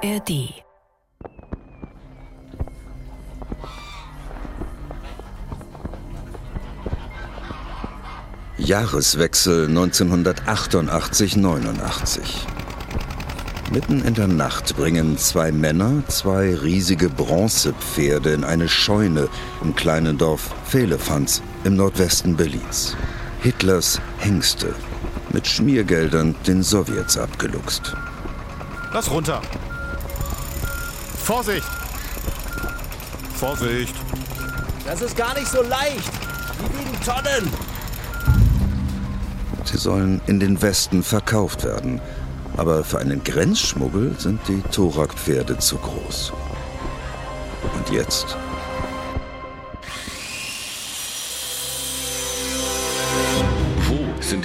ARD. Jahreswechsel 1988-89. Mitten in der Nacht bringen zwei Männer zwei riesige Bronzepferde in eine Scheune im kleinen Dorf Fehlefanz im Nordwesten Berlins. Hitlers Hengste, mit Schmiergeldern den Sowjets abgeluchst. Lass runter. Vorsicht! Vorsicht! Das ist gar nicht so leicht. Die wiegen Tonnen. Sie sollen in den Westen verkauft werden. Aber für einen Grenzschmuggel sind die Torak-Pferde zu groß. Und jetzt?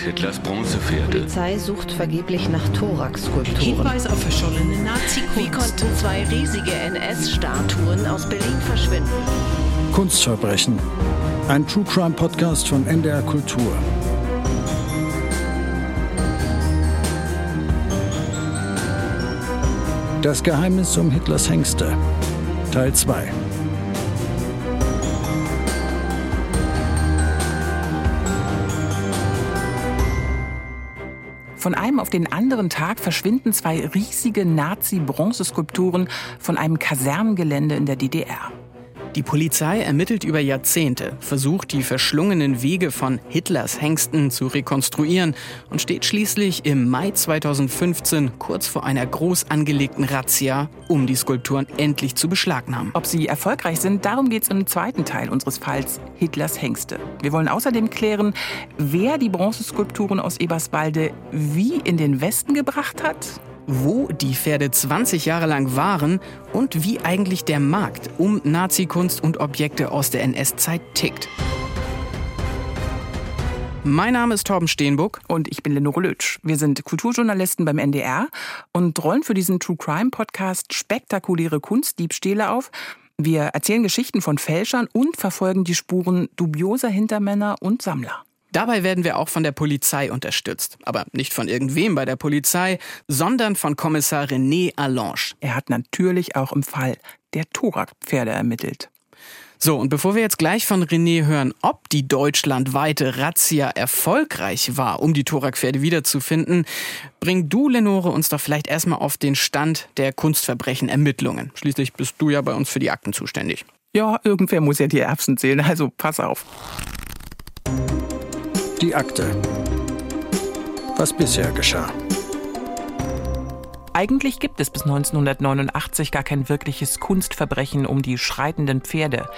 Hitlers Die Bronzepferde? Polizei sucht vergeblich nach Thorax-Skulpturen. Hinweis auf verschollene Nazi-Kunst. Wie konnten zwei riesige NS-Statuen aus Berlin verschwinden? Kunstverbrechen. Ein True Crime Podcast von NDR Kultur. Das Geheimnis um Hitlers Hengste. Teil 2. Von einem auf den anderen Tag verschwinden zwei riesige Nazi-Bronzeskulpturen von einem Kasernengelände in der DDR. Die Polizei ermittelt über Jahrzehnte, versucht die verschlungenen Wege von Hitlers Hengsten zu rekonstruieren und steht schließlich im Mai 2015 kurz vor einer groß angelegten Razzia, um die Skulpturen endlich zu beschlagnahmen. Ob sie erfolgreich sind, darum geht es im zweiten Teil unseres Falls Hitlers Hengste. Wir wollen außerdem klären, wer die Bronzeskulpturen aus Eberswalde wie in den Westen gebracht hat Wo die Pferde 20 Jahre lang waren und wie eigentlich der Markt um Nazi-Kunst und Objekte aus der NS-Zeit tickt. Mein Name ist Torben Steenbuck. Und ich bin Lenore Lötsch. Wir sind Kulturjournalisten beim NDR und rollen für diesen True Crime Podcast spektakuläre Kunstdiebstähle auf. Wir erzählen Geschichten von Fälschern und verfolgen die Spuren dubioser Hintermänner und Sammler. Dabei werden wir auch von der Polizei unterstützt. Aber nicht von irgendwem bei der Polizei, sondern von Kommissar René Allange. Er hat natürlich auch im Fall der Thorak-Pferde ermittelt. So, und bevor wir jetzt gleich von René hören, ob die deutschlandweite Razzia erfolgreich war, um die Thorak-Pferde wiederzufinden, bring du, Lenore, uns doch vielleicht erstmal auf den Stand der Kunstverbrechen-Ermittlungen. Schließlich bist du ja bei uns für die Akten zuständig. Ja, irgendwer muss ja die Erbsen zählen, also pass auf. Die Akte. Was bisher geschah. Eigentlich gibt es bis 1989 gar kein wirkliches Kunstverbrechen um die schreitenden Pferde.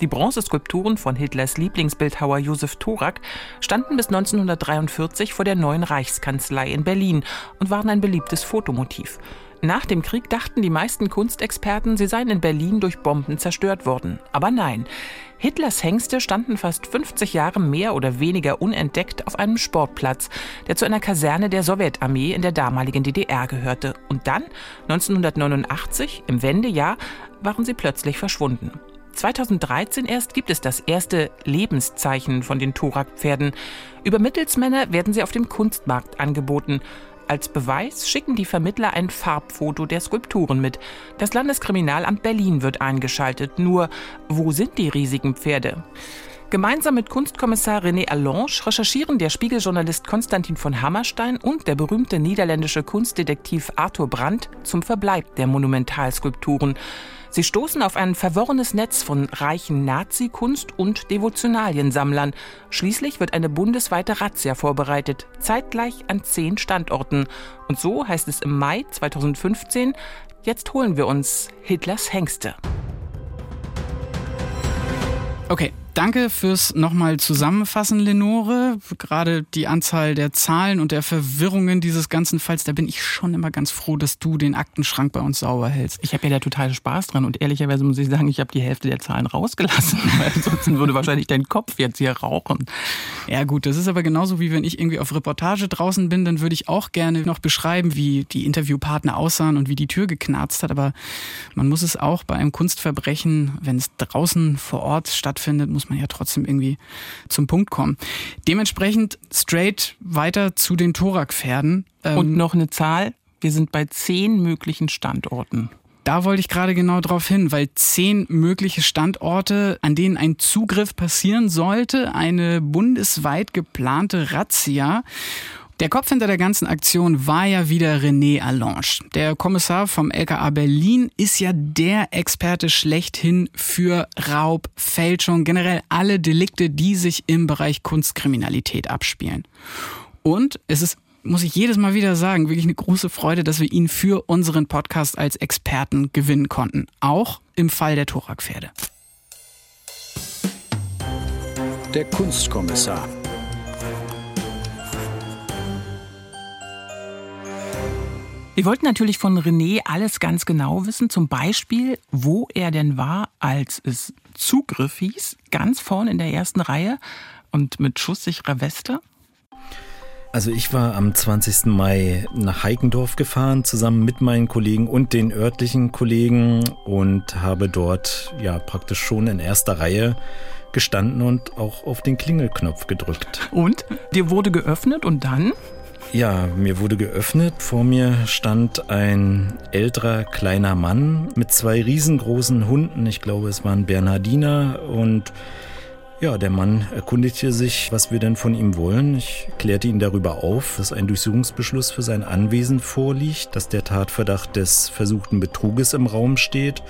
Die Bronzeskulpturen von Hitlers Lieblingsbildhauer Josef Thorak standen bis 1943 vor der neuen Reichskanzlei in Berlin und waren ein beliebtes Fotomotiv. Nach dem Krieg dachten die meisten Kunstexperten, sie seien in Berlin durch Bomben zerstört worden. Aber nein. Hitlers Hengste standen fast 50 Jahre mehr oder weniger unentdeckt auf einem Sportplatz, der zu einer Kaserne der Sowjetarmee in der damaligen DDR gehörte. Und dann, 1989, im Wendejahr, waren sie plötzlich verschwunden. 2013 erst gibt es das erste Lebenszeichen von den Thorak-Pferden. Über Mittelsmänner werden sie auf dem Kunstmarkt angeboten. Als Beweis schicken die Vermittler ein Farbfoto der Skulpturen mit. Das Landeskriminalamt Berlin wird eingeschaltet. Nur, wo sind die riesigen Pferde? Gemeinsam mit Kunstkommissar René Allange recherchieren der Spiegeljournalist Konstantin von Hammerstein und der berühmte niederländische Kunstdetektiv Arthur Brandt zum Verbleib der Monumentalskulpturen. Sie stoßen auf ein verworrenes Netz von reichen Nazi-Kunst- und Devotionaliensammlern. Schließlich wird eine bundesweite Razzia vorbereitet, zeitgleich an zehn Standorten. Und so heißt es im Mai 2015, jetzt holen wir uns Hitlers Hengste. Okay, danke fürs nochmal Zusammenfassen, Lenore. Gerade die Anzahl der Zahlen und der Verwirrungen dieses ganzen Falls, da bin ich schon immer ganz froh, dass du den Aktenschrank bei uns sauber hältst. Ich habe ja da total Spaß dran und ehrlicherweise muss ich sagen, ich habe die Hälfte der Zahlen rausgelassen, weil ansonsten würde wahrscheinlich dein Kopf jetzt hier rauchen. Ja gut, das ist aber genauso wie wenn ich irgendwie auf Reportage draußen bin, dann würde ich auch gerne noch beschreiben, wie die Interviewpartner aussahen und wie die Tür geknarzt hat. Aber man muss es auch bei einem Kunstverbrechen, wenn es draußen vor Ort stattfindet, muss man ja trotzdem irgendwie zum Punkt kommen. Dementsprechend straight weiter zu den Thorak-Pferden. Ähm, Und noch eine Zahl. Wir sind bei zehn möglichen Standorten. Da wollte ich gerade genau drauf hin, weil zehn mögliche Standorte, an denen ein Zugriff passieren sollte, eine bundesweit geplante Razzia. Der Kopf hinter der ganzen Aktion war ja wieder René Allange. Der Kommissar vom LKA Berlin ist ja der Experte schlechthin für Raub, Fälschung, generell alle Delikte, die sich im Bereich Kunstkriminalität abspielen. Und es ist muss ich jedes Mal wieder sagen, wirklich eine große Freude, dass wir ihn für unseren Podcast als Experten gewinnen konnten. Auch im Fall der Thorak-Pferde. Der Kunstkommissar. Wir wollten natürlich von René alles ganz genau wissen, zum Beispiel, wo er denn war, als es Zugriff hieß, ganz vorne in der ersten Reihe und mit schusssicherer Weste. Also ich war am 20. Mai nach Heikendorf gefahren, zusammen mit meinen Kollegen und den örtlichen Kollegen und habe dort ja praktisch schon in erster Reihe gestanden und auch auf den Klingelknopf gedrückt. Und? Dir wurde geöffnet und dann? Ja, mir wurde geöffnet. Vor mir stand ein älterer kleiner Mann mit zwei riesengroßen Hunden. Ich glaube, es waren Bernhardiner und ja, der Mann erkundigte sich, was wir denn von ihm wollen. Ich klärte ihn darüber auf, dass ein Durchsuchungsbeschluss für sein Anwesen vorliegt, dass der Tatverdacht des versuchten Betruges im Raum steht.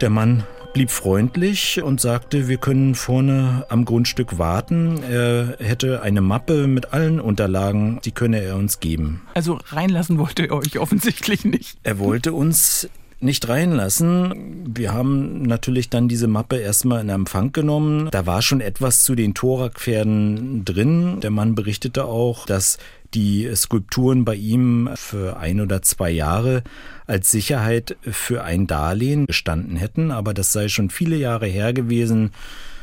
Der Mann blieb freundlich und sagte, wir können vorne am Grundstück warten. Er hätte eine Mappe mit allen Unterlagen, die könne er uns geben. Also reinlassen wollte er euch offensichtlich nicht. Er wollte uns nicht reinlassen. Wir haben natürlich dann diese Mappe erstmal in Empfang genommen. Da war schon etwas zu den Thorak-Pferden drin. Der Mann berichtete auch, dass die Skulpturen bei ihm für ein oder zwei Jahre als Sicherheit für ein Darlehen gestanden hätten, aber das sei schon viele Jahre her gewesen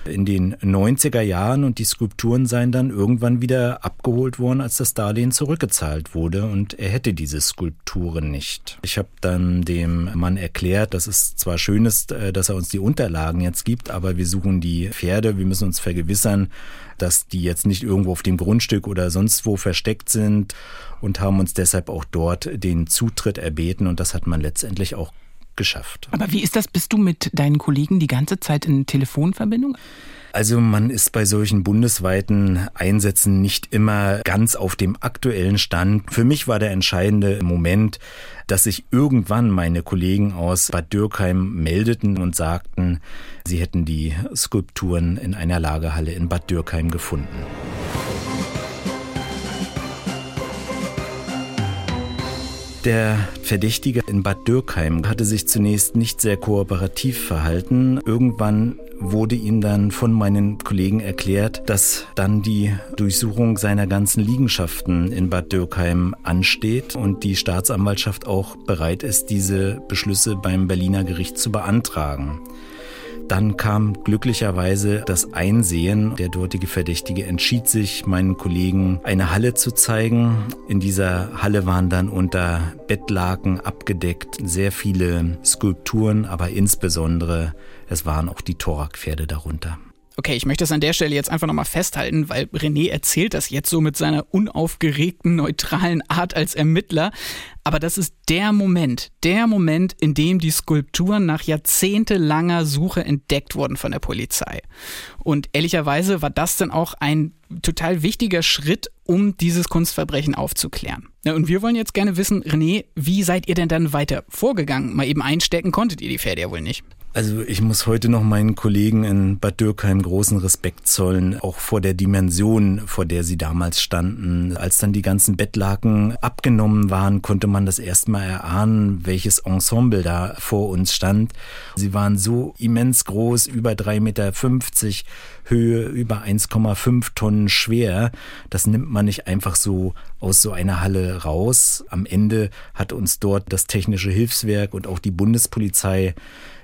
in den 90er Jahren und die Skulpturen seien dann irgendwann wieder abgeholt worden, als das Darlehen zurückgezahlt wurde. Und er hätte diese Skulpturen nicht. Ich habe dann dem Mann erklärt, dass es zwar schön ist, äh, dass er uns die Unterlagen jetzt gibt, aber wir suchen die Pferde, wir müssen uns vergewissern, dass die jetzt nicht irgendwo auf dem Grundstück oder sonst wo versteckt sind und haben uns deshalb auch dort den Zutritt erbeten. Und das hat man letztendlich auch geschafft. Aber wie ist das? Bist du mit deinen Kollegen die ganze Zeit in Telefonverbindung? Also man ist bei solchen bundesweiten Einsätzen nicht immer ganz auf dem aktuellen Stand. Für mich war der entscheidende Moment, dass sich irgendwann meine Kollegen aus Bad Dürkheim meldeten und sagten, sie hätten die Skulpturen in einer Lagerhalle in Bad Dürkheim gefunden. Der Verdächtige in Bad Dürkheim hatte sich zunächst nicht sehr kooperativ verhalten. Irgendwann wurde ihm dann von meinen Kollegen erklärt, dass dann die Durchsuchung seiner ganzen Liegenschaften in Bad Dürkheim ansteht und die Staatsanwaltschaft auch bereit ist, diese Beschlüsse beim Berliner Gericht zu beantragen. Dann kam glücklicherweise das Einsehen. Der dortige Verdächtige entschied sich, meinen Kollegen eine Halle zu zeigen. In dieser Halle waren dann unter Bettlaken abgedeckt sehr viele Skulpturen, aber insbesondere es waren auch die Thorak-Pferde darunter. Okay, ich möchte das an der Stelle jetzt einfach nochmal festhalten, weil René erzählt das jetzt so mit seiner unaufgeregten, neutralen Art als Ermittler. Aber das ist der Moment, der Moment, in dem die Skulpturen nach jahrzehntelanger Suche entdeckt wurden von der Polizei. Und ehrlicherweise war das dann auch ein total wichtiger Schritt, um dieses Kunstverbrechen aufzuklären. Ja, und wir wollen jetzt gerne wissen, René, wie seid ihr denn dann weiter vorgegangen? Mal eben einstecken konntet ihr die Pferde ja wohl nicht. Also ich muss heute noch meinen Kollegen in Bad Dürkheim großen Respekt zollen, auch vor der Dimension, vor der sie damals standen. Als dann die ganzen Bettlaken abgenommen waren, konnte man das erstmal erahnen, welches Ensemble da vor uns stand. Sie waren so immens groß, über 3,50 Meter Höhe, über 1,5 Tonnen schwer. Das nimmt man nicht einfach so aus so einer Halle raus. Am Ende hat uns dort das technische Hilfswerk und auch die Bundespolizei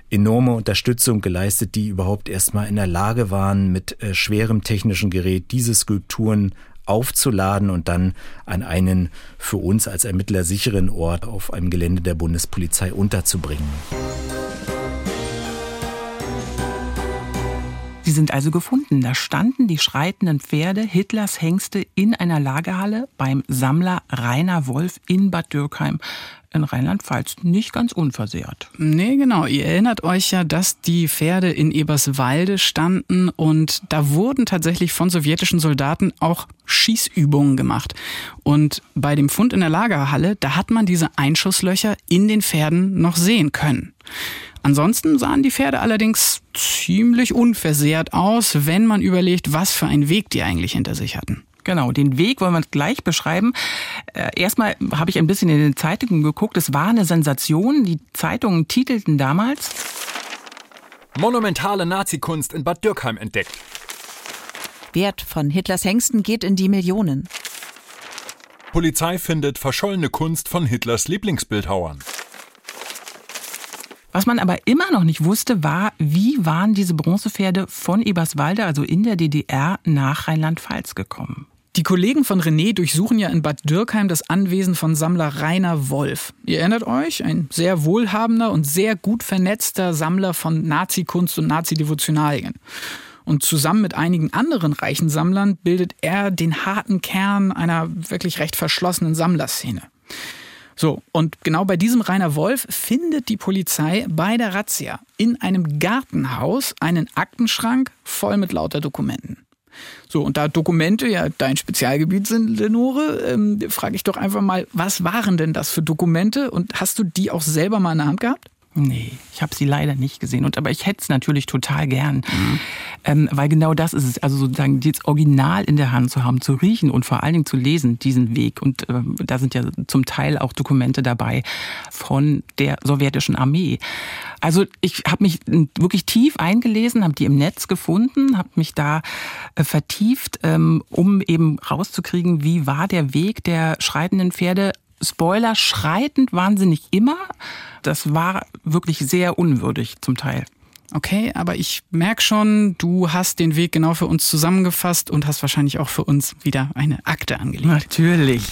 enorme Unterstützung geleistet, die überhaupt erstmal in der Lage waren, mit äh, schwerem technischen Gerät diese Skulpturen aufzuladen und dann an einen für uns als Ermittler sicheren Ort auf einem Gelände der Bundespolizei unterzubringen. Die sind also gefunden. Da standen die schreitenden Pferde Hitlers Hengste in einer Lagerhalle beim Sammler Rainer Wolf in Bad Dürkheim in Rheinland-Pfalz nicht ganz unversehrt. Nee, genau. Ihr erinnert euch ja, dass die Pferde in Eberswalde standen und da wurden tatsächlich von sowjetischen Soldaten auch Schießübungen gemacht. Und bei dem Fund in der Lagerhalle, da hat man diese Einschusslöcher in den Pferden noch sehen können. Ansonsten sahen die Pferde allerdings ziemlich unversehrt aus, wenn man überlegt, was für einen Weg die eigentlich hinter sich hatten. Genau, den Weg wollen wir gleich beschreiben. Äh, erstmal habe ich ein bisschen in den Zeitungen geguckt. Es war eine Sensation. Die Zeitungen titelten damals Monumentale Nazikunst in Bad Dürkheim entdeckt. Wert von Hitlers Hengsten geht in die Millionen. Polizei findet verschollene Kunst von Hitlers Lieblingsbildhauern. Was man aber immer noch nicht wusste, war, wie waren diese Bronzepferde von Eberswalde, also in der DDR, nach Rheinland-Pfalz gekommen? Die Kollegen von René durchsuchen ja in Bad Dürkheim das Anwesen von Sammler Rainer Wolf. Ihr erinnert euch, ein sehr wohlhabender und sehr gut vernetzter Sammler von Nazi-Kunst und Nazi-Devotionalien. Und zusammen mit einigen anderen reichen Sammlern bildet er den harten Kern einer wirklich recht verschlossenen Sammlerszene. So, und genau bei diesem Rainer Wolf findet die Polizei bei der Razzia in einem Gartenhaus einen Aktenschrank voll mit lauter Dokumenten. So, und da Dokumente ja dein Spezialgebiet sind, Lenore, ähm, frage ich doch einfach mal, was waren denn das für Dokumente und hast du die auch selber mal in der Hand gehabt? Nee, ich habe sie leider nicht gesehen. Und aber ich hätte es natürlich total gern, mhm. ähm, weil genau das ist es. Also sozusagen das Original in der Hand zu haben, zu riechen und vor allen Dingen zu lesen diesen Weg. Und äh, da sind ja zum Teil auch Dokumente dabei von der sowjetischen Armee. Also ich habe mich wirklich tief eingelesen, habe die im Netz gefunden, habe mich da äh, vertieft, ähm, um eben rauszukriegen, wie war der Weg der schreitenden Pferde Spoiler, schreitend wahnsinnig immer. Das war wirklich sehr unwürdig zum Teil. Okay, aber ich merke schon, du hast den Weg genau für uns zusammengefasst und hast wahrscheinlich auch für uns wieder eine Akte angelegt. Natürlich.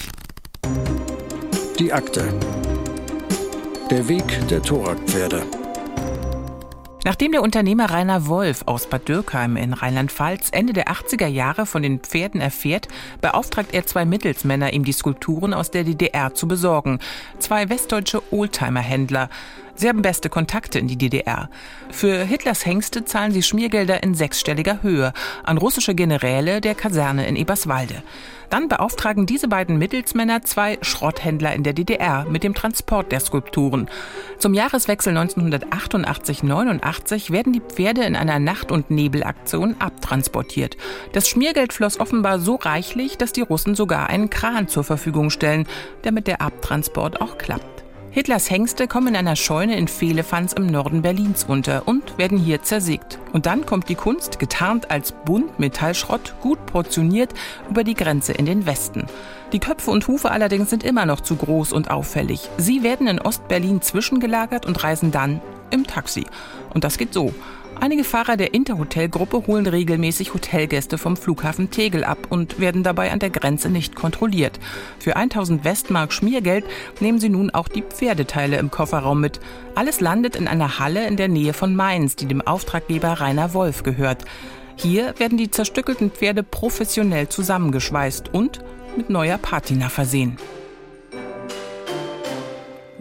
Die Akte. Der Weg der Thorakpferde. Nachdem der Unternehmer Rainer Wolf aus Bad Dürkheim in Rheinland-Pfalz Ende der 80er Jahre von den Pferden erfährt, beauftragt er zwei Mittelsmänner, ihm die Skulpturen aus der DDR zu besorgen. Zwei westdeutsche Oldtimer-Händler. Sie haben beste Kontakte in die DDR. Für Hitlers Hengste zahlen sie Schmiergelder in sechsstelliger Höhe an russische Generäle der Kaserne in Eberswalde. Dann beauftragen diese beiden Mittelsmänner zwei Schrotthändler in der DDR mit dem Transport der Skulpturen. Zum Jahreswechsel 1988-89 werden die Pferde in einer Nacht- und Nebelaktion abtransportiert. Das Schmiergeld floss offenbar so reichlich, dass die Russen sogar einen Kran zur Verfügung stellen, damit der Abtransport auch klappt. Hitlers Hengste kommen in einer Scheune in Vehlefanz im Norden Berlins unter und werden hier zersägt. Und dann kommt die Kunst, getarnt als Buntmetallschrott, gut portioniert, über die Grenze in den Westen. Die Köpfe und Hufe allerdings sind immer noch zu groß und auffällig. Sie werden in Ostberlin zwischengelagert und reisen dann im Taxi. Und das geht so. Einige Fahrer der Interhotel-Gruppe holen regelmäßig Hotelgäste vom Flughafen Tegel ab und werden dabei an der Grenze nicht kontrolliert. Für 1000 Westmark Schmiergeld nehmen sie nun auch die Pferdeteile im Kofferraum mit. Alles landet in einer Halle in der Nähe von Mainz, die dem Auftraggeber Rainer Wolf gehört. Hier werden die zerstückelten Pferde professionell zusammengeschweißt und mit neuer Patina versehen.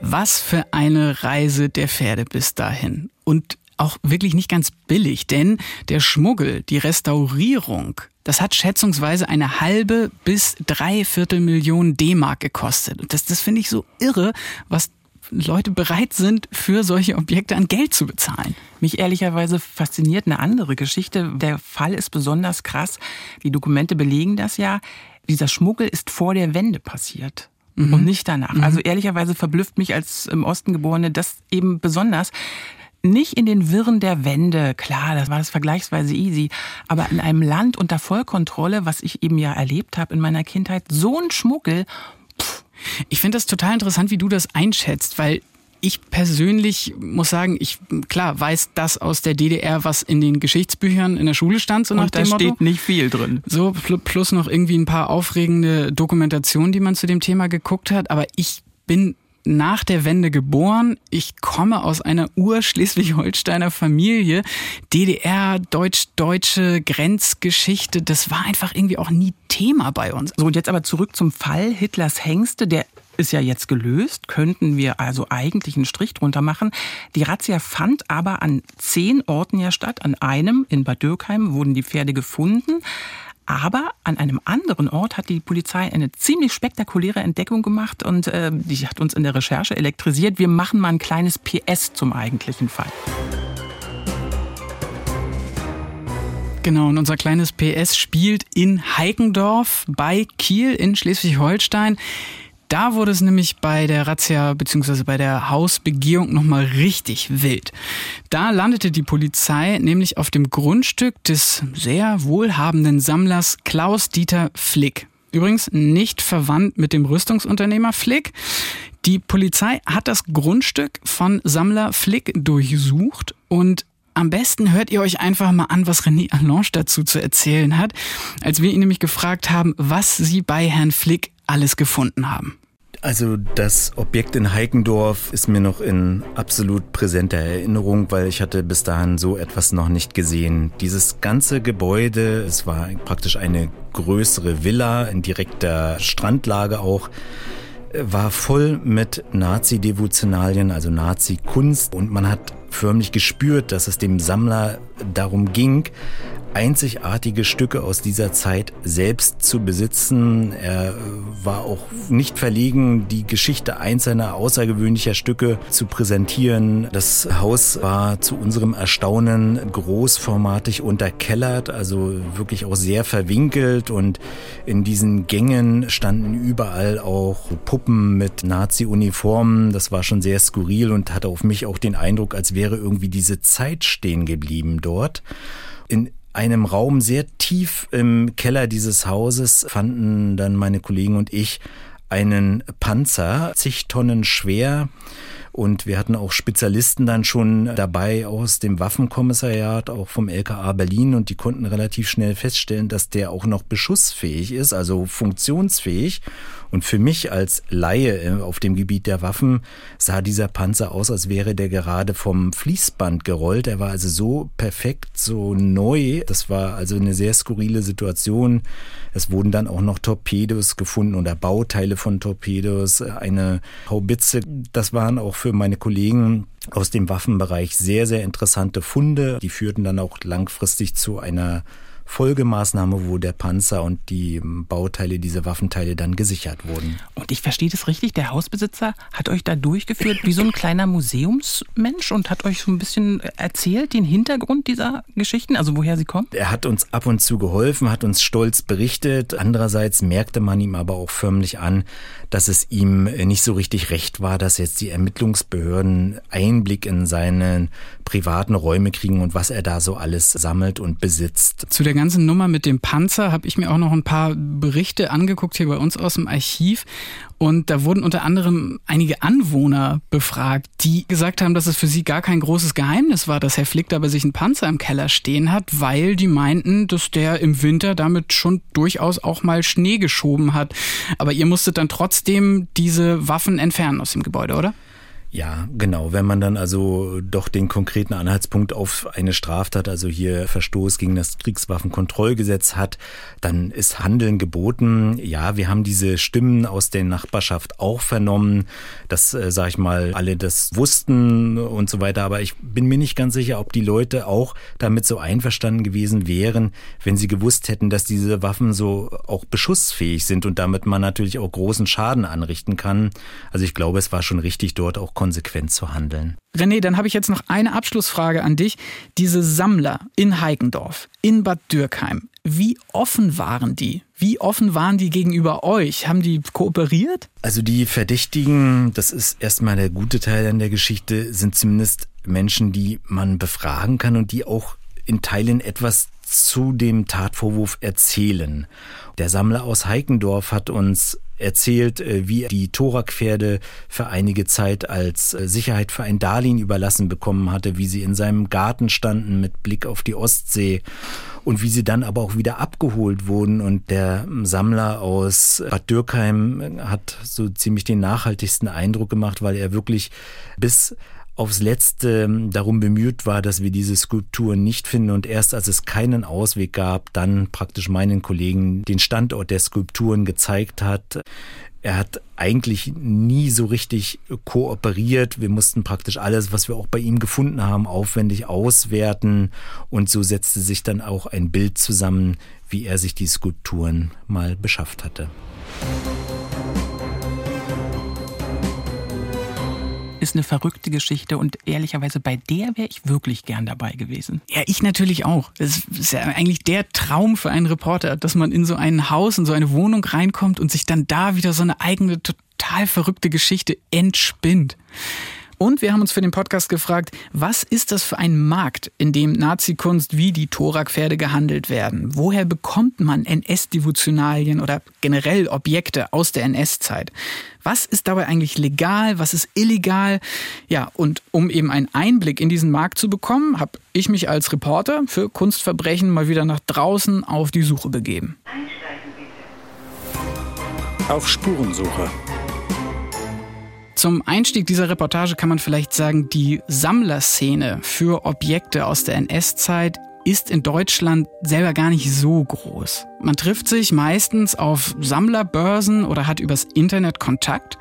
Was für eine Reise der Pferde bis dahin. Und auch wirklich nicht ganz billig, denn der Schmuggel, die Restaurierung, das hat schätzungsweise eine halbe bis dreiviertel Million D-Mark gekostet. Und das, das finde ich so irre, was Leute bereit sind, für solche Objekte an Geld zu bezahlen. Mich ehrlicherweise fasziniert eine andere Geschichte. Der Fall ist besonders krass. Die Dokumente belegen das ja. Dieser Schmuggel ist vor der Wende passiert. Mhm. Und nicht danach. Mhm. Also ehrlicherweise verblüfft mich als im Osten geborene das eben besonders nicht in den Wirren der Wende, klar, das war das vergleichsweise easy, aber in einem Land unter Vollkontrolle, was ich eben ja erlebt habe in meiner Kindheit, so ein Schmuggel. Pff. Ich finde das total interessant, wie du das einschätzt, weil ich persönlich muss sagen, ich klar weiß das aus der DDR, was in den Geschichtsbüchern in der Schule stand, so nach Und da dem Motto. steht nicht viel drin. So plus noch irgendwie ein paar aufregende Dokumentationen, die man zu dem Thema geguckt hat. Aber ich bin nach der Wende geboren. Ich komme aus einer ur-Schleswig-Holsteiner Familie. DDR, deutsch-deutsche Grenzgeschichte, das war einfach irgendwie auch nie Thema bei uns. So, und jetzt aber zurück zum Fall Hitlers Hengste, der ist ja jetzt gelöst, könnten wir also eigentlich einen Strich drunter machen. Die Razzia fand aber an zehn Orten ja statt. An einem, in Bad Dürkheim, wurden die Pferde gefunden. Aber an einem anderen Ort hat die Polizei eine ziemlich spektakuläre Entdeckung gemacht und äh, die hat uns in der Recherche elektrisiert. Wir machen mal ein kleines PS zum eigentlichen Fall. Genau, und unser kleines PS spielt in Heikendorf bei Kiel in Schleswig-Holstein. Da wurde es nämlich bei der Razzia bzw. bei der Hausbegehung nochmal richtig wild. Da landete die Polizei nämlich auf dem Grundstück des sehr wohlhabenden Sammlers Klaus-Dieter Flick. Übrigens nicht verwandt mit dem Rüstungsunternehmer Flick. Die Polizei hat das Grundstück von Sammler Flick durchsucht und am besten hört ihr euch einfach mal an, was René Allange dazu zu erzählen hat, als wir ihn nämlich gefragt haben, was sie bei Herrn Flick alles gefunden haben. Also das Objekt in Heikendorf ist mir noch in absolut präsenter Erinnerung, weil ich hatte bis dahin so etwas noch nicht gesehen. Dieses ganze Gebäude, es war praktisch eine größere Villa in direkter Strandlage auch, war voll mit Nazi-Devotionalien, also Nazi-Kunst und man hat förmlich gespürt, dass es dem Sammler darum ging, einzigartige Stücke aus dieser Zeit selbst zu besitzen. Er war auch nicht verlegen, die Geschichte einzelner außergewöhnlicher Stücke zu präsentieren. Das Haus war zu unserem Erstaunen großformatig unterkellert, also wirklich auch sehr verwinkelt und in diesen Gängen standen überall auch Puppen mit Nazi-Uniformen. Das war schon sehr skurril und hatte auf mich auch den Eindruck, als wäre irgendwie diese Zeit stehen geblieben dort. In einem Raum sehr tief im Keller dieses Hauses fanden dann meine Kollegen und ich einen Panzer, zig Tonnen schwer, und wir hatten auch Spezialisten dann schon dabei aus dem Waffenkommissariat, auch vom LKA Berlin. Und die konnten relativ schnell feststellen, dass der auch noch beschussfähig ist, also funktionsfähig. Und für mich als Laie äh, auf dem Gebiet der Waffen sah dieser Panzer aus, als wäre der gerade vom Fließband gerollt. Er war also so perfekt, so neu. Das war also eine sehr skurrile Situation. Es wurden dann auch noch Torpedos gefunden oder Bauteile von Torpedos, eine Haubitze. Das waren auch für meine Kollegen aus dem Waffenbereich sehr, sehr interessante Funde. Die führten dann auch langfristig zu einer Folgemaßnahme, wo der Panzer und die Bauteile, diese Waffenteile dann gesichert wurden. Und ich verstehe das richtig, der Hausbesitzer hat euch da durchgeführt wie so ein kleiner Museumsmensch und hat euch so ein bisschen erzählt, den Hintergrund dieser Geschichten, also woher sie kommen? Er hat uns ab und zu geholfen, hat uns stolz berichtet. Andererseits merkte man ihm aber auch förmlich an, dass es ihm nicht so richtig recht war, dass jetzt die Ermittlungsbehörden Einblick in seine privaten Räume kriegen und was er da so alles sammelt und besitzt. Zu der ganzen Nummer mit dem Panzer habe ich mir auch noch ein paar Berichte angeguckt hier bei uns aus dem Archiv. Und da wurden unter anderem einige Anwohner befragt, die gesagt haben, dass es für sie gar kein großes Geheimnis war, dass Herr Flick da bei sich einen Panzer im Keller stehen hat, weil die meinten, dass der im Winter damit schon durchaus auch mal Schnee geschoben hat. Aber ihr musstet dann trotzdem diese Waffen entfernen aus dem Gebäude, oder? Ja, genau. Wenn man dann also doch den konkreten Anhaltspunkt auf eine Straftat, also hier Verstoß gegen das Kriegswaffenkontrollgesetz hat, dann ist Handeln geboten. Ja, wir haben diese Stimmen aus der Nachbarschaft auch vernommen, dass, äh, sag ich mal, alle das wussten und so weiter. Aber ich bin mir nicht ganz sicher, ob die Leute auch damit so einverstanden gewesen wären, wenn sie gewusst hätten, dass diese Waffen so auch beschussfähig sind und damit man natürlich auch großen Schaden anrichten kann. Also ich glaube, es war schon richtig, dort auch konsequent zu handeln. René, dann habe ich jetzt noch eine Abschlussfrage an dich. Diese Sammler in Heikendorf, in Bad Dürkheim, wie offen waren die? Wie offen waren die gegenüber euch? Haben die kooperiert? Also die Verdächtigen, das ist erstmal der gute Teil an der Geschichte, sind zumindest Menschen, die man befragen kann und die auch in Teilen etwas zu dem Tatvorwurf erzählen. Der Sammler aus Heikendorf hat uns erzählt, äh, wie er die Thorak-Pferde für einige Zeit als äh, Sicherheit für ein Darlehen überlassen bekommen hatte, wie sie in seinem Garten standen mit Blick auf die Ostsee und wie sie dann aber auch wieder abgeholt wurden. Und der Sammler aus Bad Dürkheim hat so ziemlich den nachhaltigsten Eindruck gemacht, weil er wirklich bis aufs Letzte darum bemüht war, dass wir diese Skulpturen nicht finden und erst als es keinen Ausweg gab, dann praktisch meinen Kollegen den Standort der Skulpturen gezeigt hat. Er hat eigentlich nie so richtig kooperiert. Wir mussten praktisch alles, was wir auch bei ihm gefunden haben, aufwendig auswerten. Und so setzte sich dann auch ein Bild zusammen, wie er sich die Skulpturen mal beschafft hatte. Ist eine verrückte Geschichte und ehrlicherweise bei der wäre ich wirklich gern dabei gewesen. Ja, ich natürlich auch. Das ist ja eigentlich der Traum für einen Reporter, dass man in so ein Haus, in so eine Wohnung reinkommt und sich dann da wieder so eine eigene total verrückte Geschichte entspinnt. Und wir haben uns für den Podcast gefragt, was ist das für ein Markt, in dem Nazi-Kunst wie die Thorak-Pferde gehandelt werden? Woher bekommt man NS-Devotionalien oder generell Objekte aus der NS-Zeit? Was ist dabei eigentlich legal? Was ist illegal? Ja, und um eben einen Einblick in diesen Markt zu bekommen, habe ich mich als Reporter für Kunstverbrechen mal wieder nach draußen auf die Suche begeben. Auf Spurensuche. Zum Einstieg dieser Reportage kann man vielleicht sagen, die Sammlerszene für Objekte aus der NS-Zeit ist in Deutschland selber gar nicht so groß. Man trifft sich meistens auf Sammlerbörsen oder hat übers Internet Kontakt.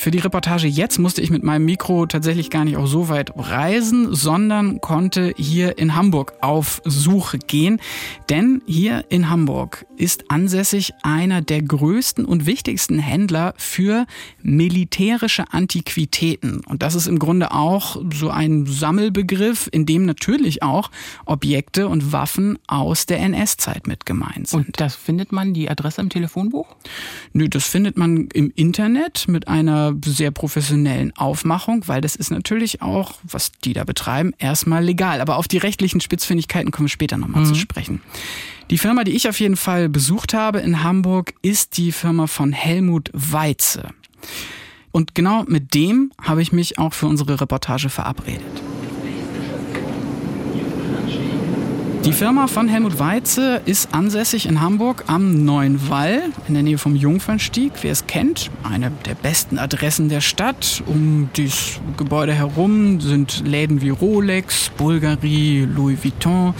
Für die Reportage jetzt musste ich mit meinem Mikro tatsächlich gar nicht auch so weit reisen, sondern konnte hier in Hamburg auf Suche gehen. Denn hier in Hamburg ist ansässig einer der größten und wichtigsten Händler für militärische Antiquitäten. Und das ist im Grunde auch so ein Sammelbegriff, in dem natürlich auch Objekte und Waffen aus der NS-Zeit mit gemeint sind. Und das findet man die Adresse im Telefonbuch? Nö, das findet man im Internet mit einer sehr professionellen Aufmachung, weil das ist natürlich auch, was die da betreiben, erstmal legal. Aber auf die rechtlichen Spitzfindigkeiten kommen wir später nochmal mhm. zu sprechen. Die Firma, die ich auf jeden Fall besucht habe in Hamburg, ist die Firma von Helmut Weize. Und genau mit dem habe ich mich auch für unsere Reportage verabredet. Die Firma von Helmut Weize ist ansässig in Hamburg am Neuen Wall in der Nähe vom Jungfernstieg. Wer es kennt, eine der besten Adressen der Stadt. Um dieses Gebäude herum sind Läden wie Rolex, Bulgari, Louis Vuitton.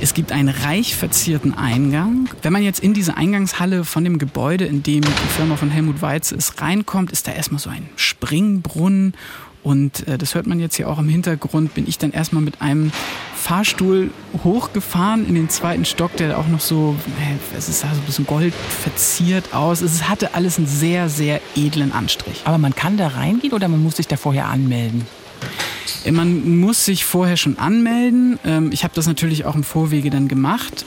Es gibt einen reich verzierten Eingang. Wenn man jetzt in diese Eingangshalle von dem Gebäude, in dem die Firma von Helmut Weize ist, reinkommt, ist da erstmal so ein Springbrunnen und äh, das hört man jetzt hier auch im Hintergrund, bin ich dann erstmal mit einem Fahrstuhl hochgefahren in den zweiten Stock, der auch noch so, es sah so ein bisschen gold verziert aus. Es hatte alles einen sehr, sehr edlen Anstrich. Aber man kann da reingehen oder man muss sich da vorher anmelden? Man muss sich vorher schon anmelden. Ähm, ich habe das natürlich auch im Vorwege dann gemacht.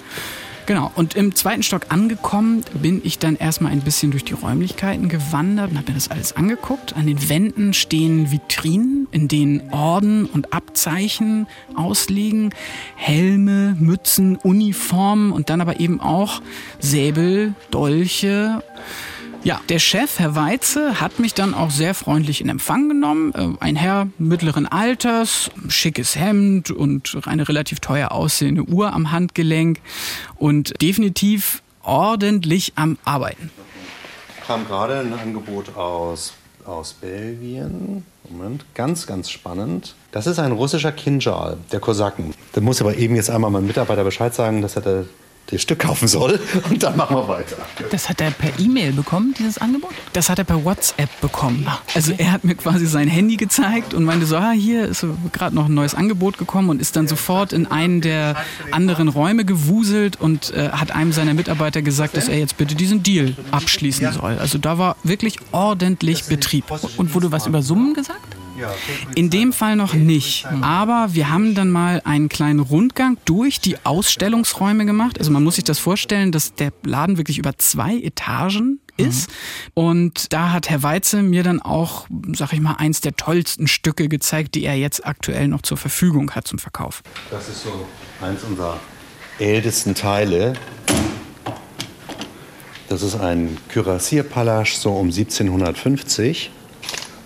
Genau, und im zweiten Stock angekommen bin ich dann erstmal ein bisschen durch die Räumlichkeiten gewandert und habe mir das alles angeguckt. An den Wänden stehen Vitrinen, in denen Orden und Abzeichen ausliegen, Helme, Mützen, Uniformen und dann aber eben auch Säbel, Dolche ja, der Chef, Herr Weize, hat mich dann auch sehr freundlich in Empfang genommen. Äh, ein Herr mittleren Alters, schickes Hemd und eine relativ teuer aussehende Uhr am Handgelenk und definitiv ordentlich am Arbeiten. Kam gerade ein Angebot aus, aus Belgien. Moment, ganz, ganz spannend. Das ist ein russischer Kinjal der Kosaken. Da muss aber eben jetzt einmal mein Mitarbeiter Bescheid sagen, dass er da das Stück kaufen soll. Und dann machen wir weiter. Das hat er per E-Mail bekommen, dieses Angebot? Das hat er per WhatsApp bekommen. Ach, okay. Also er hat mir quasi sein Handy gezeigt und meinte so, ah, hier ist gerade noch ein neues Angebot gekommen und ist dann sofort in einen der anderen Räume gewuselt und äh, hat einem seiner Mitarbeiter gesagt, dass er jetzt bitte diesen Deal abschließen soll. Also da war wirklich ordentlich Betrieb. Und wurde was über Summen gesagt? In dem Fall noch nicht. Aber wir haben dann mal einen kleinen Rundgang durch die Ausstellungsräume gemacht. Also man muss sich das vorstellen, dass der Laden wirklich über zwei Etagen ist. Mhm. Und da hat Herr Weize mir dann auch, sag ich mal, eins der tollsten Stücke gezeigt, die er jetzt aktuell noch zur Verfügung hat zum Verkauf. Das ist so eins unserer ältesten Teile. Das ist ein Kürassierpalasch so um 1750.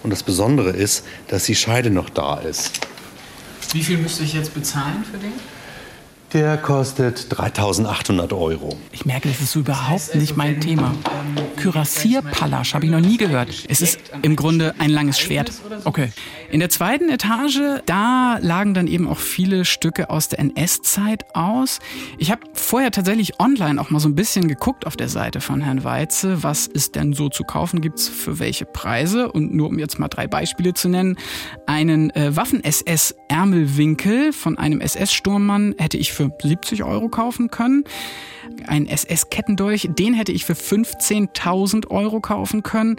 Und das Besondere ist, dass die Scheide noch da ist. Wie viel müsste ich jetzt bezahlen für den? Der kostet 3800 Euro. Ich merke, das ist überhaupt nicht mein Thema. Kürassierpalasch habe ich noch nie gehört. Es ist im Grunde ein langes Schwert. Okay. In der zweiten Etage, da lagen dann eben auch viele Stücke aus der NS-Zeit aus. Ich habe vorher tatsächlich online auch mal so ein bisschen geguckt auf der Seite von Herrn Weize. Was ist denn so zu kaufen? Gibt es für welche Preise? Und nur um jetzt mal drei Beispiele zu nennen. Einen äh, Waffen-SS-Ärmelwinkel von einem SS-Sturmmann hätte ich für 70 Euro kaufen können. Ein SS-Kettendolch, den hätte ich für 15.000 Euro kaufen können.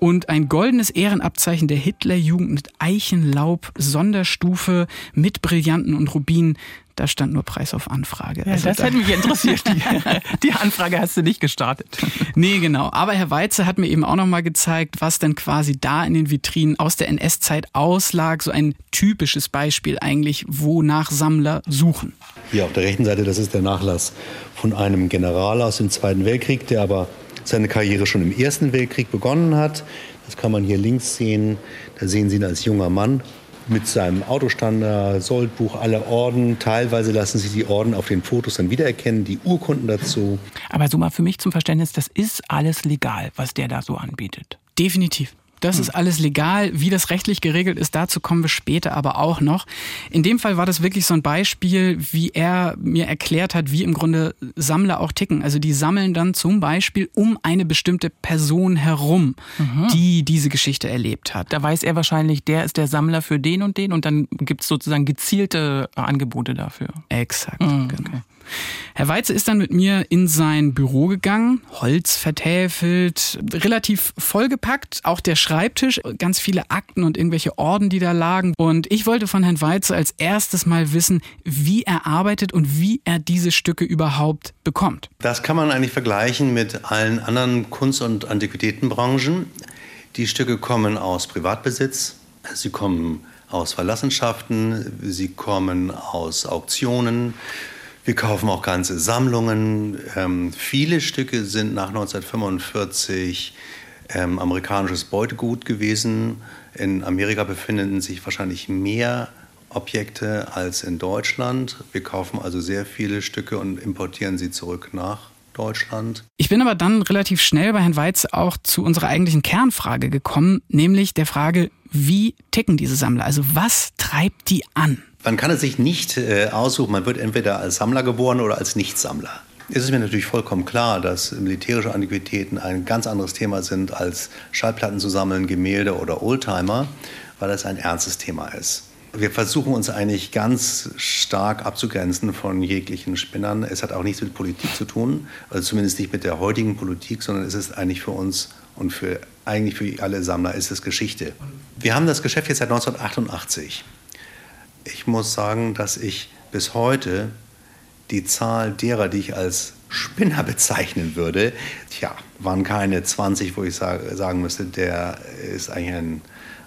Und ein goldenes Ehrenabzeichen der Hitlerjugend mit Eichenlaub, Sonderstufe, mit Brillanten und Rubinen. Da stand nur Preis auf Anfrage. Ja, also das da hätte mich interessiert. Die, die, Anfrage hast du nicht gestartet. Nee, genau. Aber Herr Weize hat mir eben auch nochmal gezeigt, was denn quasi da in den Vitrinen aus der NS-Zeit auslag. So ein typisches Beispiel eigentlich, wonach Sammler suchen. Hier auf der rechten Seite, das ist der Nachlass von einem General aus dem Zweiten Weltkrieg, der aber seine Karriere schon im Ersten Weltkrieg begonnen hat. Das kann man hier links sehen. Da sehen Sie ihn als junger Mann mit seinem Autostander, Soldbuch, alle Orden. Teilweise lassen sich die Orden auf den Fotos dann wiedererkennen, die Urkunden dazu. Aber so mal für mich zum Verständnis, das ist alles legal, was der da so anbietet. Definitiv. Das hm. ist alles legal. Wie das rechtlich geregelt ist, dazu kommen wir später aber auch noch. In dem Fall war das wirklich so ein Beispiel, wie er mir erklärt hat, wie im Grunde Sammler auch ticken. Also die sammeln dann zum Beispiel um eine bestimmte Person herum, mhm. die diese Geschichte erlebt hat. Da weiß er wahrscheinlich, der ist der Sammler für den und den und dann gibt es sozusagen gezielte Angebote dafür. Exakt. Mhm. Genau. Herr Weize ist dann mit mir in sein Büro gegangen, Holz vertäfelt, relativ vollgepackt, auch der Schreibtisch, ganz viele Akten und irgendwelche Orden, die da lagen. Und ich wollte von Herrn Weize als erstes mal wissen, wie er arbeitet und wie er diese Stücke überhaupt bekommt. Das kann man eigentlich vergleichen mit allen anderen Kunst- und Antiquitätenbranchen. Die Stücke kommen aus Privatbesitz, sie kommen aus Verlassenschaften, sie kommen aus Auktionen. Wir kaufen auch ganze Sammlungen. Ähm, viele Stücke sind nach 1945 ähm, amerikanisches Beutegut gewesen. In Amerika befinden sich wahrscheinlich mehr Objekte als in Deutschland. Wir kaufen also sehr viele Stücke und importieren sie zurück nach Deutschland. Ich bin aber dann relativ schnell bei Herrn Weiz auch zu unserer eigentlichen Kernfrage gekommen, nämlich der Frage, wie ticken diese Sammler? Also was treibt die an? Man kann es sich nicht äh, aussuchen. Man wird entweder als Sammler geboren oder als Nichtsammler. Es ist mir natürlich vollkommen klar, dass militärische Antiquitäten ein ganz anderes Thema sind, als Schallplatten zu sammeln, Gemälde oder Oldtimer, weil das ein ernstes Thema ist. Wir versuchen uns eigentlich ganz stark abzugrenzen von jeglichen Spinnern. Es hat auch nichts mit Politik zu tun, also zumindest nicht mit der heutigen Politik, sondern es ist eigentlich für uns und für eigentlich für alle Sammler ist es Geschichte. Wir haben das Geschäft jetzt seit 1988. Ich muss sagen, dass ich bis heute die Zahl derer, die ich als Spinner bezeichnen würde, tja, waren keine 20, wo ich sagen müsste, der ist eigentlich ein,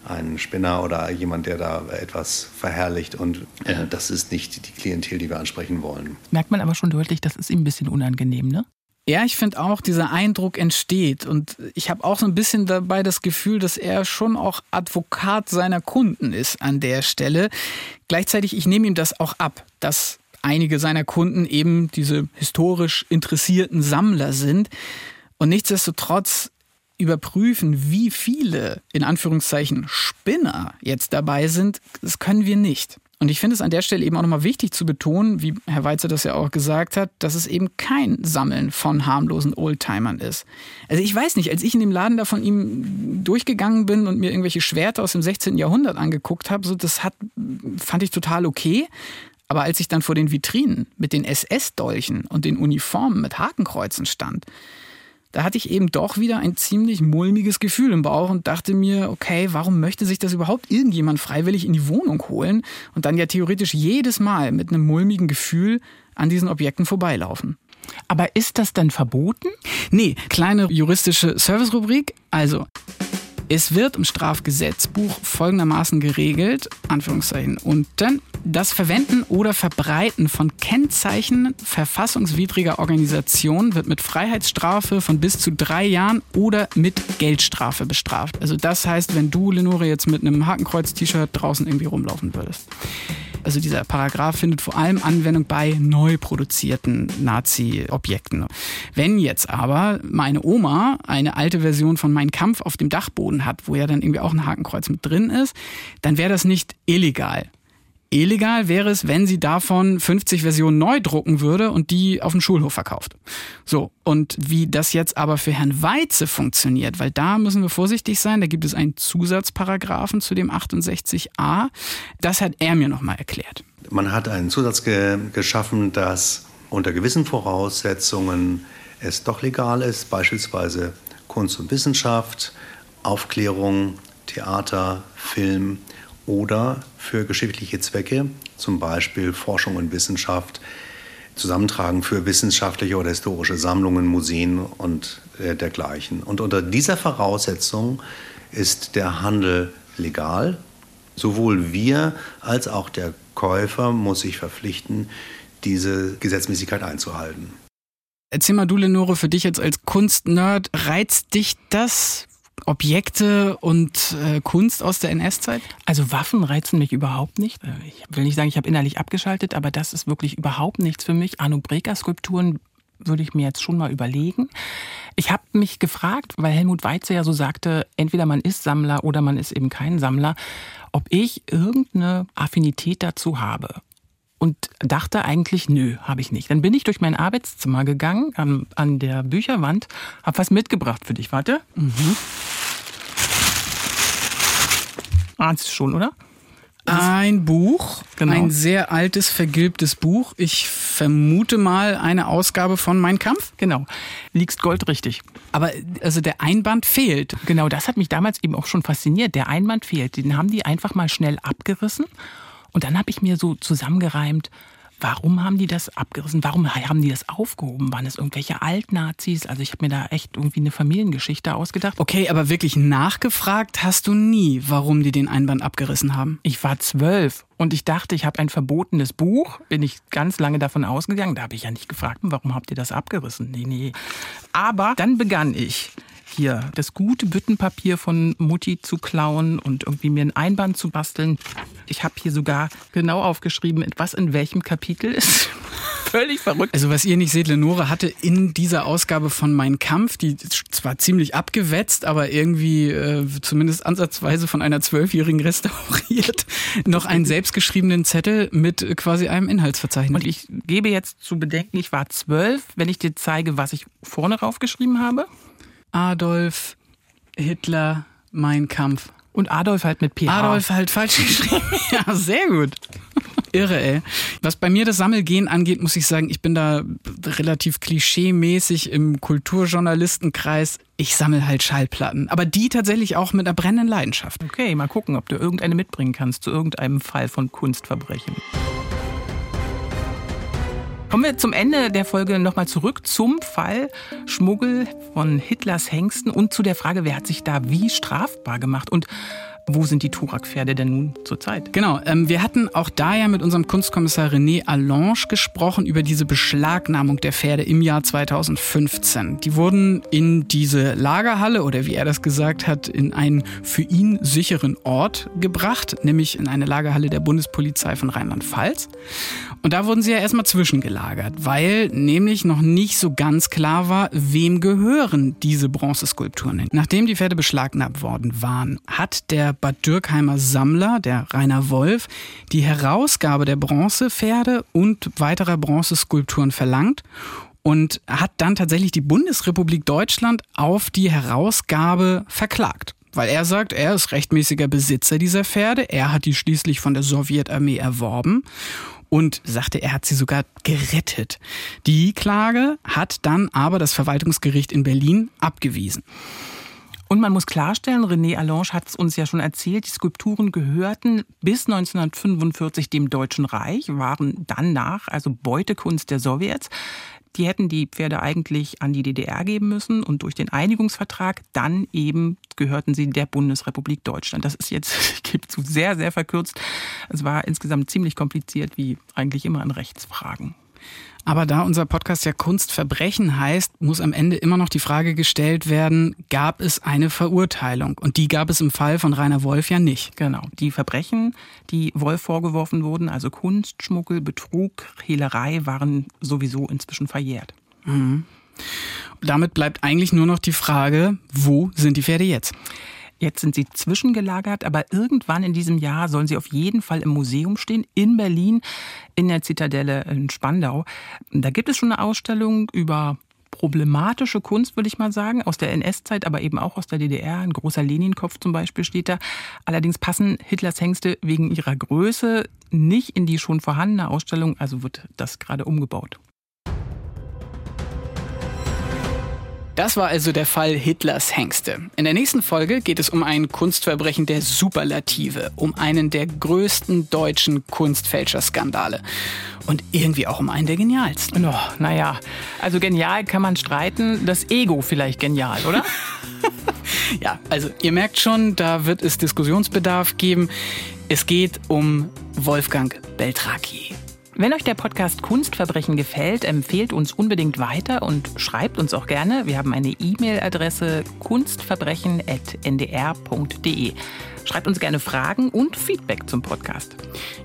ein Spinner oder jemand, der da etwas verherrlicht. Und äh, das ist nicht die Klientel, die wir ansprechen wollen. Merkt man aber schon deutlich, das ist ihm ein bisschen unangenehm, ne? Ja, ich finde auch, dieser Eindruck entsteht. Und ich habe auch so ein bisschen dabei das Gefühl, dass er schon auch Advokat seiner Kunden ist an der Stelle. Gleichzeitig, ich nehme ihm das auch ab, dass einige seiner Kunden eben diese historisch interessierten Sammler sind. Und nichtsdestotrotz überprüfen, wie viele in Anführungszeichen Spinner jetzt dabei sind, das können wir nicht. Und ich finde es an der Stelle eben auch nochmal wichtig zu betonen, wie Herr Weizer das ja auch gesagt hat, dass es eben kein Sammeln von harmlosen Oldtimern ist. Also ich weiß nicht, als ich in dem Laden da von ihm durchgegangen bin und mir irgendwelche Schwerter aus dem 16. Jahrhundert angeguckt habe, so das hat, fand ich total okay. Aber als ich dann vor den Vitrinen mit den SS-Dolchen und den Uniformen mit Hakenkreuzen stand, da hatte ich eben doch wieder ein ziemlich mulmiges Gefühl im Bauch und dachte mir, okay, warum möchte sich das überhaupt irgendjemand freiwillig in die Wohnung holen und dann ja theoretisch jedes Mal mit einem mulmigen Gefühl an diesen Objekten vorbeilaufen? Aber ist das dann verboten? Nee, kleine juristische Servicerubrik. Also, Es wird im Strafgesetzbuch folgendermaßen geregelt, Anführungszeichen, unten, das Verwenden oder Verbreiten von Kennzeichen verfassungswidriger Organisationen wird mit Freiheitsstrafe von bis zu drei Jahren oder mit Geldstrafe bestraft. Also das heißt, wenn du, Lenore, jetzt mit einem Hakenkreuz-T-Shirt draußen irgendwie rumlaufen würdest. Also dieser Paragraph findet vor allem Anwendung bei neu produzierten Nazi-Objekten. Wenn jetzt aber meine Oma eine alte Version von Mein Kampf auf dem Dachboden hat, wo ja dann irgendwie auch ein Hakenkreuz mit drin ist, dann wäre das nicht illegal. Illegal wäre es, wenn sie davon 50 Versionen neu drucken würde und die auf dem Schulhof verkauft. So, und wie das jetzt aber für Herrn Weize funktioniert, weil da müssen wir vorsichtig sein, da gibt es einen Zusatzparagraphen zu dem 68a, das hat er mir nochmal erklärt. Man hat einen Zusatz ge geschaffen, dass unter gewissen Voraussetzungen es doch legal ist, beispielsweise Kunst und Wissenschaft, Aufklärung, Theater, Film, oder für geschichtliche Zwecke, zum Beispiel Forschung und Wissenschaft, Zusammentragen für wissenschaftliche oder historische Sammlungen, Museen und äh, dergleichen. Und unter dieser Voraussetzung ist der Handel legal. Sowohl wir als auch der Käufer muss sich verpflichten, diese Gesetzmäßigkeit einzuhalten. Erzähl mal du, Lenore, für dich jetzt als Kunstnerd, reizt dich das? Objekte und äh, Kunst aus der NS-Zeit? Also Waffen reizen mich überhaupt nicht. Äh, ich will nicht sagen, ich habe innerlich abgeschaltet, aber das ist wirklich überhaupt nichts für mich. Arno Breker-Skulpturen würde ich mir jetzt schon mal überlegen. Ich habe mich gefragt, weil Helmut Weitze ja so sagte, entweder man ist Sammler oder man ist eben kein Sammler, ob ich irgendeine Affinität dazu habe und dachte eigentlich, nö, habe ich nicht. Dann bin ich durch mein Arbeitszimmer gegangen, an, an der Bücherwand, habe was mitgebracht für dich. Warte. Mhm. Ahnst du schon, oder? Ein Buch, genau. ein sehr altes, vergilbtes Buch. Ich vermute mal eine Ausgabe von Mein Kampf. Genau, liegst goldrichtig. Aber also der Einband fehlt. Genau, das hat mich damals eben auch schon fasziniert. Der Einband fehlt. Den haben die einfach mal schnell abgerissen und dann habe ich mir so zusammengereimt, warum haben die das abgerissen? Warum haben die das aufgehoben? Waren es irgendwelche Altnazis? Also ich habe mir da echt irgendwie eine Familiengeschichte ausgedacht. Okay, aber wirklich nachgefragt hast du nie, warum die den Einband abgerissen haben? Ich war zwölf und ich dachte, ich habe ein verbotenes Buch. Bin ich ganz lange davon ausgegangen. Da habe ich ja nicht gefragt, warum habt ihr das abgerissen? Nee, nee. Aber dann begann ich hier das gute Büttenpapier von Mutti zu klauen und irgendwie mir ein Einband zu basteln. Ich habe hier sogar genau aufgeschrieben, was in welchem Kapitel ist. Völlig verrückt. Also was ihr nicht seht, Lenore hatte in dieser Ausgabe von Mein Kampf, die zwar ziemlich abgewetzt, aber irgendwie äh, zumindest ansatzweise von einer Zwölfjährigen restauriert, noch einen selbstgeschriebenen Zettel mit quasi einem Inhaltsverzeichnis. Und ich gebe jetzt zu bedenken, ich war zwölf, wenn ich dir zeige, was ich vorne raufgeschrieben habe. Adolf Hitler, Mein Kampf. Und Adolf halt mit PH. Adolf halt falsch geschrieben. ja, sehr gut. Irre, ey. Was bei mir das Sammelgehen angeht, muss ich sagen, ich bin da relativ klischeemäßig im Kulturjournalistenkreis. Ich sammle halt Schallplatten, aber die tatsächlich auch mit einer brennenden Leidenschaft. Okay, mal gucken, ob du irgendeine mitbringen kannst zu irgendeinem Fall von Kunstverbrechen. Kommen wir zum Ende der Folge nochmal zurück zum Fall Schmuggel von Hitlers Hengsten und zu der Frage, wer hat sich da wie strafbar gemacht? Und wo sind die Turak-Pferde denn nun zurzeit? Genau, ähm, wir hatten auch da ja mit unserem Kunstkommissar René Allange gesprochen über diese Beschlagnahmung der Pferde im Jahr 2015. Die wurden in diese Lagerhalle oder wie er das gesagt hat, in einen für ihn sicheren Ort gebracht, nämlich in eine Lagerhalle der Bundespolizei von Rheinland-Pfalz. Und da wurden sie ja erstmal zwischengelagert, weil nämlich noch nicht so ganz klar war, wem gehören diese Bronzeskulpturen. Nachdem die Pferde beschlagnahmt worden waren, hat der Bad Dürkheimer Sammler, der Rainer Wolf, die Herausgabe der Bronzepferde und weiterer Bronzeskulpturen verlangt und hat dann tatsächlich die Bundesrepublik Deutschland auf die Herausgabe verklagt. Weil er sagt, er ist rechtmäßiger Besitzer dieser Pferde, er hat die schließlich von der Sowjetarmee erworben und sagte, er hat sie sogar gerettet. Die Klage hat dann aber das Verwaltungsgericht in Berlin abgewiesen. Und man muss klarstellen, René Allange hat es uns ja schon erzählt, die Skulpturen gehörten bis 1945 dem Deutschen Reich, waren dann nach, also Beutekunst der Sowjets. Die hätten die Pferde eigentlich an die DDR geben müssen und durch den Einigungsvertrag dann eben gehörten sie der Bundesrepublik Deutschland. Das ist jetzt, ich gebe zu, sehr, sehr verkürzt. Es war insgesamt ziemlich kompliziert, wie eigentlich immer in Rechtsfragen. Aber da unser Podcast ja Kunstverbrechen heißt, muss am Ende immer noch die Frage gestellt werden, gab es eine Verurteilung? Und die gab es im Fall von Rainer Wolf ja nicht. Genau. Die Verbrechen, die Wolf vorgeworfen wurden, also Kunstschmuggel, Betrug, Hehlerei, waren sowieso inzwischen verjährt. Mhm. Damit bleibt eigentlich nur noch die Frage, wo sind die Pferde jetzt? Jetzt sind sie zwischengelagert, aber irgendwann in diesem Jahr sollen sie auf jeden Fall im Museum stehen, in Berlin, in der Zitadelle in Spandau. Da gibt es schon eine Ausstellung über problematische Kunst, würde ich mal sagen, aus der NS-Zeit, aber eben auch aus der DDR. Ein großer Leninkopf zum Beispiel steht da. Allerdings passen Hitlers Hengste wegen ihrer Größe nicht in die schon vorhandene Ausstellung, also wird das gerade umgebaut. Das war also der Fall Hitlers Hengste. In der nächsten Folge geht es um ein Kunstverbrechen der Superlative, um einen der größten deutschen Kunstfälscherskandale. Und irgendwie auch um einen der genialsten. Oh, naja, also genial kann man streiten, das Ego vielleicht genial, oder? ja, also ihr merkt schon, da wird es Diskussionsbedarf geben. Es geht um Wolfgang Beltraki. Wenn euch der Podcast Kunstverbrechen gefällt, empfehlt uns unbedingt weiter und schreibt uns auch gerne. Wir haben eine E-Mail-Adresse kunstverbrechen.ndr.de. Schreibt uns gerne Fragen und Feedback zum Podcast.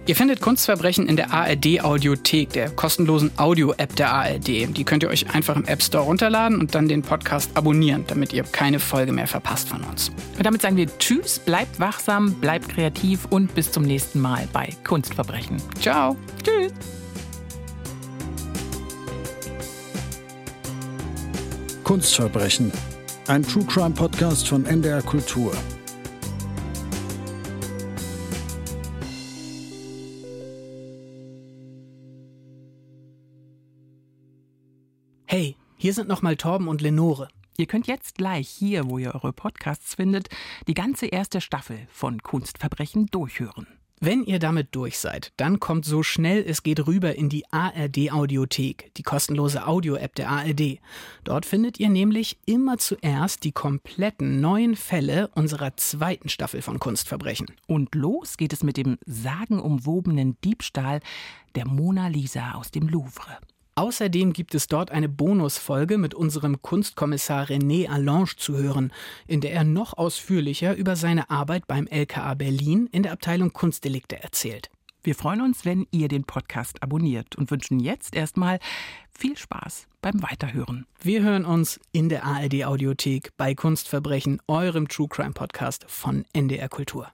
Ihr findet Kunstverbrechen in der ARD Audiothek, der kostenlosen Audio-App der ARD. Die könnt ihr euch einfach im App Store runterladen und dann den Podcast abonnieren, damit ihr keine Folge mehr verpasst von uns. Und damit sagen wir Tschüss, bleibt wachsam, bleibt kreativ und bis zum nächsten Mal bei Kunstverbrechen. Ciao. Tschüss. Kunstverbrechen. Ein True Crime Podcast von NDR Kultur. Hier sind nochmal Torben und Lenore. Ihr könnt jetzt gleich hier, wo ihr eure Podcasts findet, die ganze erste Staffel von Kunstverbrechen durchhören. Wenn ihr damit durch seid, dann kommt so schnell es geht rüber in die ARD Audiothek, die kostenlose Audio-App der ARD. Dort findet ihr nämlich immer zuerst die kompletten neuen Fälle unserer zweiten Staffel von Kunstverbrechen. Und los geht es mit dem sagenumwobenen Diebstahl der Mona Lisa aus dem Louvre. Außerdem gibt es dort eine Bonusfolge mit unserem Kunstkommissar René Allange zu hören, in der er noch ausführlicher über seine Arbeit beim LKA Berlin in der Abteilung Kunstdelikte erzählt. Wir freuen uns, wenn ihr den Podcast abonniert und wünschen jetzt erstmal viel Spaß beim Weiterhören. Wir hören uns in der ARD Audiothek bei Kunstverbrechen, eurem True Crime Podcast von NDR Kultur.